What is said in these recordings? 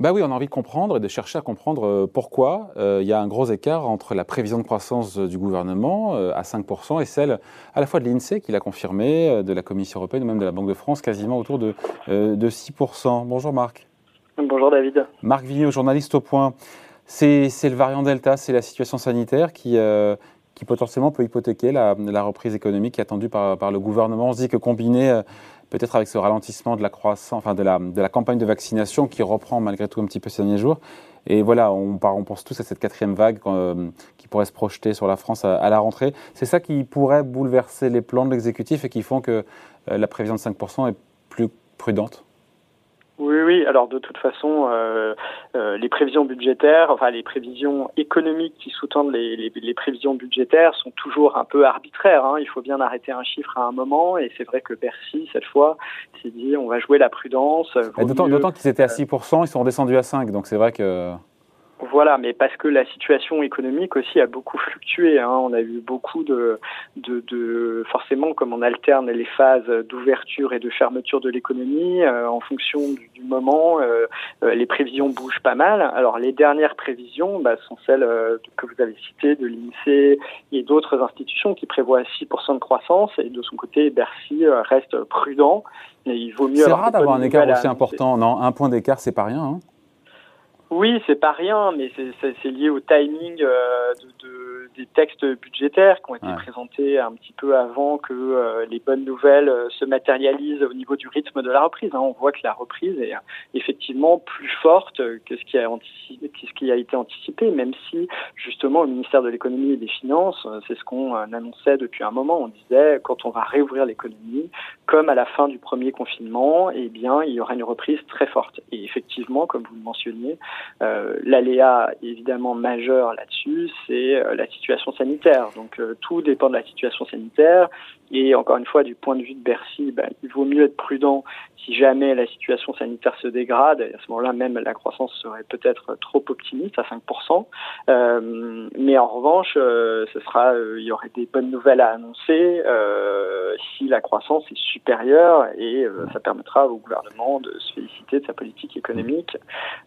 Bah oui, on a envie de comprendre et de chercher à comprendre pourquoi il y a un gros écart entre la prévision de croissance du gouvernement à 5% et celle à la fois de l'INSEE qui l'a confirmé, de la Commission européenne ou même de la Banque de France quasiment autour de, de 6%. Bonjour Marc. Bonjour David. Marc Vigneault, journaliste au point. C'est le variant Delta, c'est la situation sanitaire qui, qui potentiellement peut hypothéquer la, reprise économique attendue par, le gouvernement. On se dit que combiné euh, peut-être avec ce ralentissement de la croissance, enfin de la, de la campagne de vaccination qui reprend malgré tout un petit peu ces derniers jours. Et voilà, on, on pense tous à cette quatrième vague euh, qui pourrait se projeter sur la France à, la rentrée. C'est ça qui pourrait bouleverser les plans de l'exécutif et qui font que euh, la prévision de 5% est plus prudente? Oui. Alors de toute façon, euh, euh, les prévisions budgétaires, enfin les prévisions économiques qui sous-tendent les, les, prévisions budgétaires sont toujours un peu arbitraires. Hein. Il faut bien arrêter un chiffre à un moment, et c'est vrai que Bercy cette fois s'est dit on va jouer la prudence. D'autant qu'ils étaient à 6%, euh, ils sont redescendus à 5, donc c'est vrai que. Voilà, mais parce que la situation économique aussi a beaucoup fluctué. Hein. On a eu beaucoup de, de, de, forcément, comme on alterne les phases d'ouverture et de fermeture de l'économie, euh, en fonction du, moment, euh, euh, les prévisions bougent pas mal. Alors les dernières prévisions bah, sont celles que vous avez citées de l'INSEE et d'autres institutions qui prévoient 6% de croissance. Et de son côté, Bercy reste prudent. il vaut mieux. C'est rare d'avoir un écart aussi important. Non, un point d'écart, c'est pas rien. Hein. Oui, c'est pas rien, mais c'est lié au timing euh, de, de, des textes budgétaires qui ont été présentés un petit peu avant que euh, les bonnes nouvelles euh, se matérialisent au niveau du rythme de la reprise. Hein. On voit que la reprise est effectivement plus forte que ce qui a, anticipé, ce qui a été anticipé, même si justement au ministère de l'économie et des finances, c'est ce qu'on annonçait depuis un moment. On disait quand on va réouvrir l'économie, comme à la fin du premier confinement, eh bien il y aura une reprise très forte. Et effectivement, comme vous le mentionniez, euh, L'aléa évidemment majeur là-dessus, c'est euh, la situation sanitaire. Donc euh, tout dépend de la situation sanitaire. Et encore une fois, du point de vue de Bercy, ben, il vaut mieux être prudent si jamais la situation sanitaire se dégrade. Et à ce moment-là, même la croissance serait peut-être trop optimiste à 5%. Euh, mais en revanche, euh, ce sera, il y aurait des bonnes nouvelles à annoncer si la croissance est supérieure et ça permettra au gouvernement de se féliciter de sa politique économique.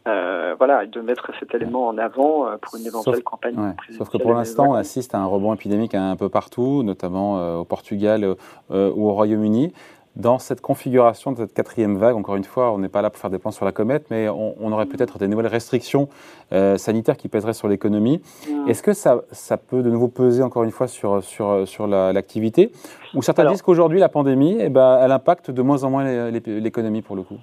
voilà, de mettre cet élément en avant pour une éventuelle campagne. Sauf que pour l'instant, on assiste à un rebond épidémique un peu partout, notamment au Portugal euh, ou au Royaume-Uni. Dans cette configuration de cette quatrième vague, encore une fois, on n'est pas là pour faire des plans sur la comète, mais on, aurait peut-être des nouvelles restrictions euh, sanitaires qui pèseraient sur l'économie. Est-ce que ça, ça, peut de nouveau peser, encore une fois, sur, sur, sur l'activité? Ou certains disent qu'aujourd'hui, la pandémie, eh ben, elle impacte de moins en moins l'économie pour le coup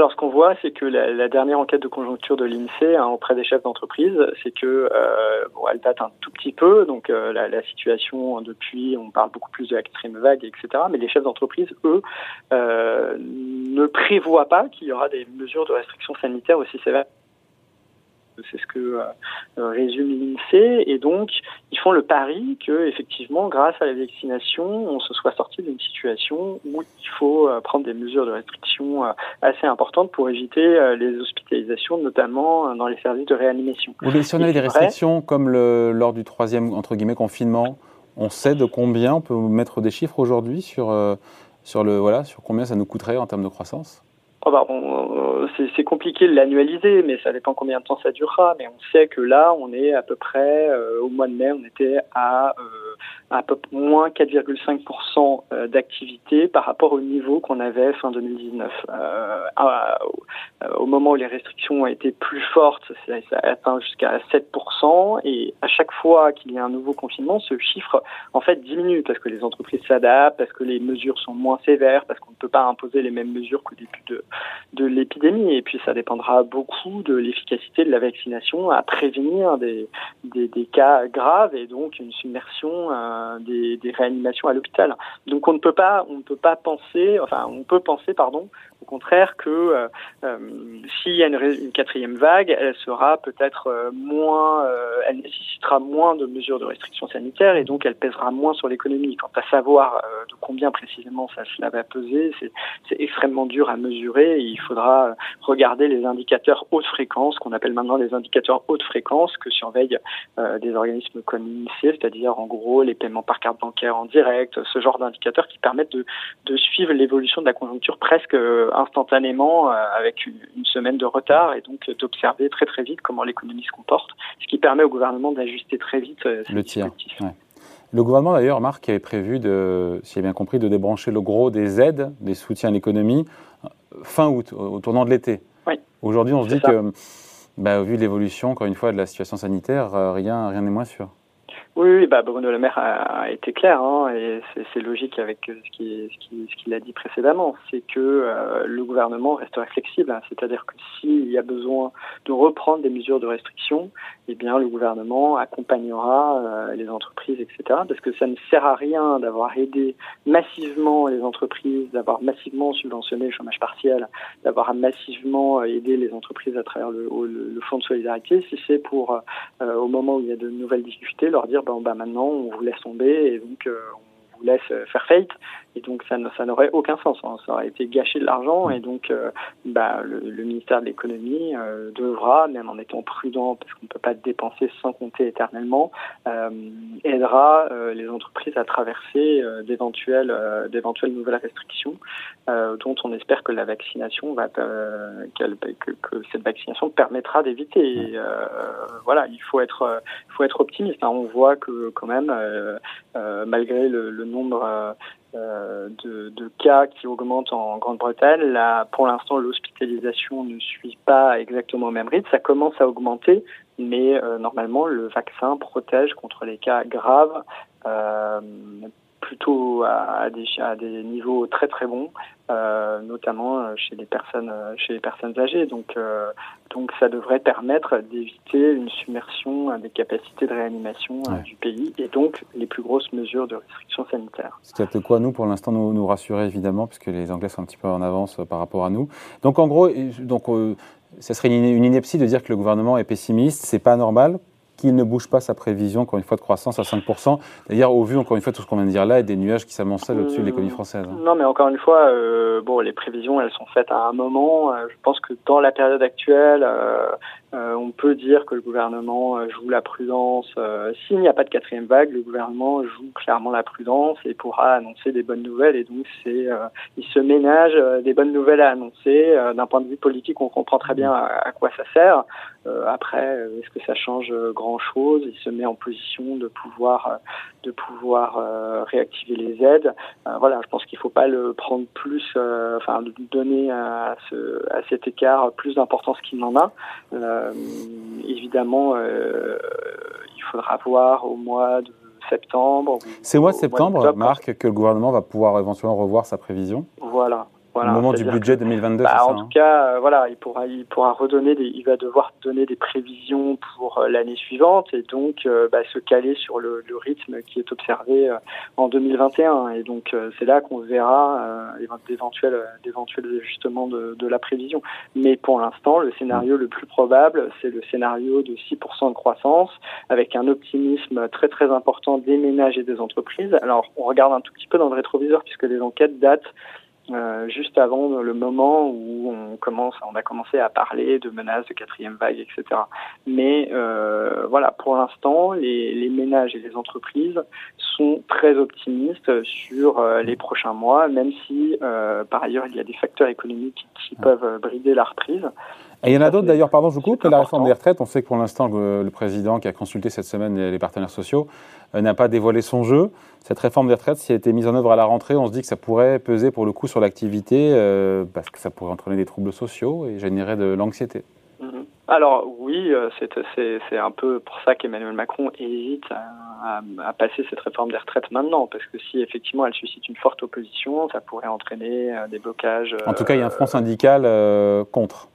alors, ce qu'on voit, c'est que la, dernière enquête de conjoncture de l'INSEE hein, auprès des chefs d'entreprise, c'est que euh, bon, elle date un tout petit peu, donc euh, la, situation depuis, on parle beaucoup plus de la quatrième vague, etc. Mais les chefs d'entreprise, eux, euh, ne prévoient pas qu'il y aura des mesures de restriction sanitaire aussi sévères c'est ce que euh, résume l'INSEE. Et donc, ils font le pari que, effectivement, grâce à la vaccination, on se soit sorti d'une situation où il faut euh, prendre des mesures de restriction euh, assez importantes pour éviter les hospitalisations, notamment dans les services de réanimation. mais si on avait des restrictions comme le, lors du troisième entre guillemets confinement, on sait de combien on peut mettre des chiffres aujourd'hui sur sur le voilà sur combien ça nous coûterait en termes de croissance? Oh bah, c'est compliqué de l'annualiser, mais ça dépend combien de temps ça durera. Mais on sait que là, on est à peu près, euh, au mois de mai, on était à, euh, à peu moins 4,5% euh, d'activité par rapport au niveau qu'on avait fin 2019. Euh, au moment où les restrictions ont été plus fortes, ça, a atteint jusqu'à 7%. Et à chaque fois qu'il y a un nouveau confinement, ce chiffre, en fait, diminue parce que les entreprises s'adaptent, parce que les mesures sont moins sévères, parce qu'on ne peut pas imposer les mêmes mesures qu'au début de l'épidémie. Et puis ça dépendra beaucoup de l'efficacité de la vaccination à prévenir des cas graves et donc une submersion euh, des, réanimations à l'hôpital. Donc on ne peut pas on ne peut pas penser enfin on peut penser pardon au contraire que euh, euh, s'il y a une, quatrième vague, elle sera peut-être euh, moins, elle nécessitera moins de mesures de restriction sanitaire et donc elle pèsera moins sur l'économie. Quant à savoir de combien précisément ça cela va peser, c'est extrêmement dur à mesurer. Il faudra regarder les indicateurs haute fréquence, qu'on appelle maintenant les indicateurs haute fréquence, que surveillent des organismes comme l'INSEE, c'est-à-dire en gros les paiements par carte bancaire en direct, ce genre d'indicateurs qui permettent de, de suivre l'évolution de la conjoncture presque instantanément avec une, semaine de retard et donc d'observer très très vite comment l'économie se comporte, ce qui permet au gouvernement d'ajuster très vite le tir. Le gouvernement, d'ailleurs, Marc, avait prévu, de, si j'ai bien compris, de débrancher le gros des aides, des soutiens à l'économie, fin août, au tournant de l'été. Oui. Aujourd'hui, on se dit que, bah, vu l'évolution, encore une fois, de la situation sanitaire, euh, rien n'est moins sûr. Oui, bah Bruno Le Maire a, été clair, hein, et c'est logique avec ce qu'il ce qui, a dit précédemment, c'est que euh, le gouvernement resterait flexible, hein. c'est-à-dire que s'il y a besoin de reprendre des mesures de restriction, eh bien le gouvernement accompagnera euh, les entreprises, etc. Parce que ça ne sert à rien d'avoir aidé massivement les entreprises, d'avoir massivement subventionné le chômage partiel, d'avoir massivement aidé les entreprises à travers le, le, fonds de solidarité, si c'est pour, euh, au moment où il y a de nouvelles difficultés, leur dire bah, maintenant on vous laisse tomber et donc euh, on vous laisse faire faillite. Et donc ça, ça n'aurait aucun sens. Hein. Ça aurait été gâcher de l'argent et donc euh, bah, le, ministère de l'économie euh, devra, même en étant prudent, parce qu'on ne peut pas dépenser sans compter éternellement, euh, aidera les entreprises à traverser d'éventuelles, d'éventuelles nouvelles restrictions, dont on espère que la vaccination va, que, que, cette vaccination permettra d'éviter. voilà, il faut être, faut être optimiste. Hein. On voit que quand même, malgré le, le nombre de, de, cas qui augmentent en Grande-Bretagne. Là, pour l'instant, l'hospitalisation ne suit pas exactement au même rythme. Ça commence à augmenter, mais euh, normalement, le vaccin protège contre les cas graves. Euh, plutôt à, des, à des niveaux très très bons, euh, notamment euh, chez les personnes euh, chez les personnes âgées. Donc donc ça devrait permettre d'éviter une submersion des capacités de réanimation du pays et donc les plus grosses mesures de restriction sanitaire. C'est de quoi nous pour l'instant nous, nous rassurer évidemment puisque les Anglais sont un petit peu en avance par rapport à nous. Donc en gros donc ça serait une ineptie de dire que le gouvernement est pessimiste, c'est pas normal qu'il ne bouge pas sa prévision, encore une fois, de croissance à 5%. D'ailleurs, au vu, encore une fois, tout ce qu'on vient de dire là, et des nuages qui s'amoncellent au-dessus de l'économie française. Hein. Non, mais encore une fois, euh, bon, les prévisions, elles sont faites à un moment. Euh, je pense que dans la période actuelle, euh, on peut dire que le gouvernement joue la prudence. S'il n'y a pas de quatrième vague, le gouvernement joue clairement la prudence et pourra annoncer des bonnes nouvelles. Et donc, c'est, il se ménage des bonnes nouvelles à annoncer. D'un point de vue politique, on comprend très bien à, quoi ça sert. Après, est-ce que ça change grand-chose? Il se met en position de pouvoir, de pouvoir réactiver les aides. voilà, je pense qu'il ne faut pas le prendre plus, enfin, donner à, ce, à cet écart plus d'importance qu'il n'en a. Euh, évidemment, euh, il faudra voir au mois de septembre. C'est au mois de septembre, Marc, que le gouvernement va pouvoir éventuellement revoir sa prévision? Voilà, au moment du budget 2022, bah, En tout hein. cas, euh, voilà, il pourra, il pourra redonner, des, il va devoir donner des prévisions pour euh, l'année suivante et donc euh, bah, se caler sur le, le, rythme qui est observé en 2021. Et donc c'est là qu'on verra d'éventuels, d'éventuels ajustements de, de, la prévision. Mais pour l'instant, le scénario le plus probable, c'est le scénario de 6% de croissance avec un optimisme très très important des ménages et des entreprises. Alors on regarde un tout petit peu dans le rétroviseur puisque les enquêtes datent euh, juste avant le moment où on commence, on a commencé à parler de menaces de quatrième vague, etc. Mais euh, voilà, pour l'instant, les, les, ménages et les entreprises sont très optimistes sur euh, les prochains mois, même si euh, par ailleurs il y a des facteurs économiques qui peuvent brider la reprise. Et il y en a d'autres d'ailleurs, pardon, je vous coupe, la réforme des retraites. On sait que pour l'instant, le, président qui a consulté cette semaine les, partenaires sociaux euh, n'a pas dévoilé son jeu. Cette réforme des retraites, si elle était mise en œuvre à la rentrée, on se dit que ça pourrait peser pour le coup sur l'activité euh, parce que ça pourrait entraîner des troubles sociaux et générer de l'anxiété. Mhm. Alors oui, euh, c'est un peu pour ça qu'Emmanuel Macron hésite à, à, passer cette réforme des retraites maintenant, parce que si effectivement elle suscite une forte opposition, ça pourrait entraîner des blocages. En tout cas, il y a un front syndical contre.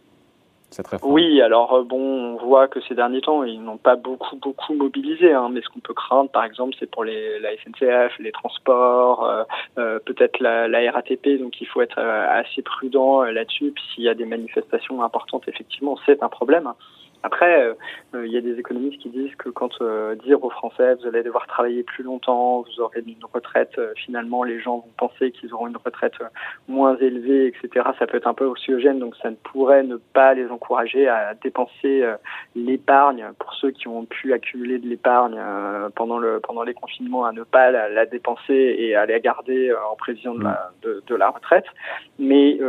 Oui, alors euh, bon, on voit que ces derniers temps, ils n'ont pas beaucoup, beaucoup mobilisé. Hein, mais ce qu'on peut craindre, par exemple, c'est pour les, la SNCF, les transports, euh, euh, peut-être la, la, RATP. Donc, il faut être assez prudent là-dessus. Puis, s'il y a des manifestations importantes, effectivement, c'est un problème. Après, euh, il y a des économistes qui disent que quand dire aux Français vous allez devoir travailler plus longtemps, vous aurez une retraite, finalement les gens vont penser qu'ils auront une retraite moins élevée, etc. Ça peut être un peu oxygène, donc ça ne pourrait ne pas les encourager à dépenser l'épargne pour ceux qui ont pu accumuler de l'épargne pendant le pendant les confinements, à ne pas la, dépenser et à la garder en prévision de la, de, de la retraite. Mais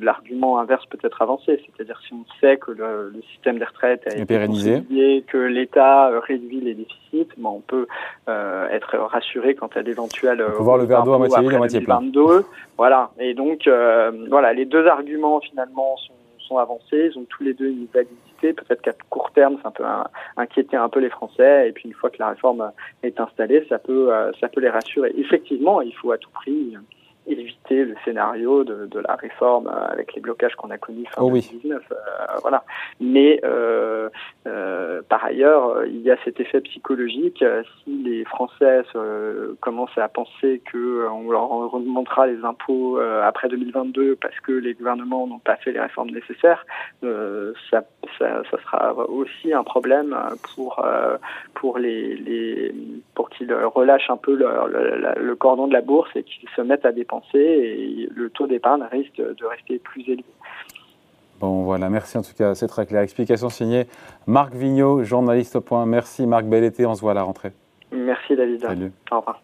l'argument inverse peut être avancé, c'est-à-dire si on sait que le, le système des retraites a été pérennisé, que l'État euh, réduit les déficits, ben on peut euh, être rassuré quant à l'éventuel. On peut voir le verre d'eau à moitié vide, à moitié plein. Voilà. Et donc, euh, voilà, les deux arguments finalement sont, sont, avancés. Ils ont tous les deux une validité. Peut-être qu'à court terme, ça peut inquiéter un peu les Français. Et puis une fois que la réforme est installée, ça peut, ça peut les rassurer. Effectivement, il faut à tout prix éviter le scénario de, de, la réforme euh, avec les blocages qu'on a connus fin oh 2019. Euh, voilà. Mais euh, euh, par ailleurs, il y a cet effet psychologique. Si les Français commencent à penser que on leur remontera les impôts après 2022 parce que les gouvernements n'ont pas fait les réformes nécessaires, ça, ça, ça, sera aussi un problème pour pour les, les pour qu'ils relâchent un peu le, le, le, cordon de la bourse et qu'ils se mettent à dépenser et le taux d'épargne risque de rester plus élevé. Bon, voilà, merci en tout cas, c'est très clair. Explication signée Marc Vigneault, journaliste au point. Merci Marc, bel été, on se voit à la rentrée. Merci David. Salut. Au revoir.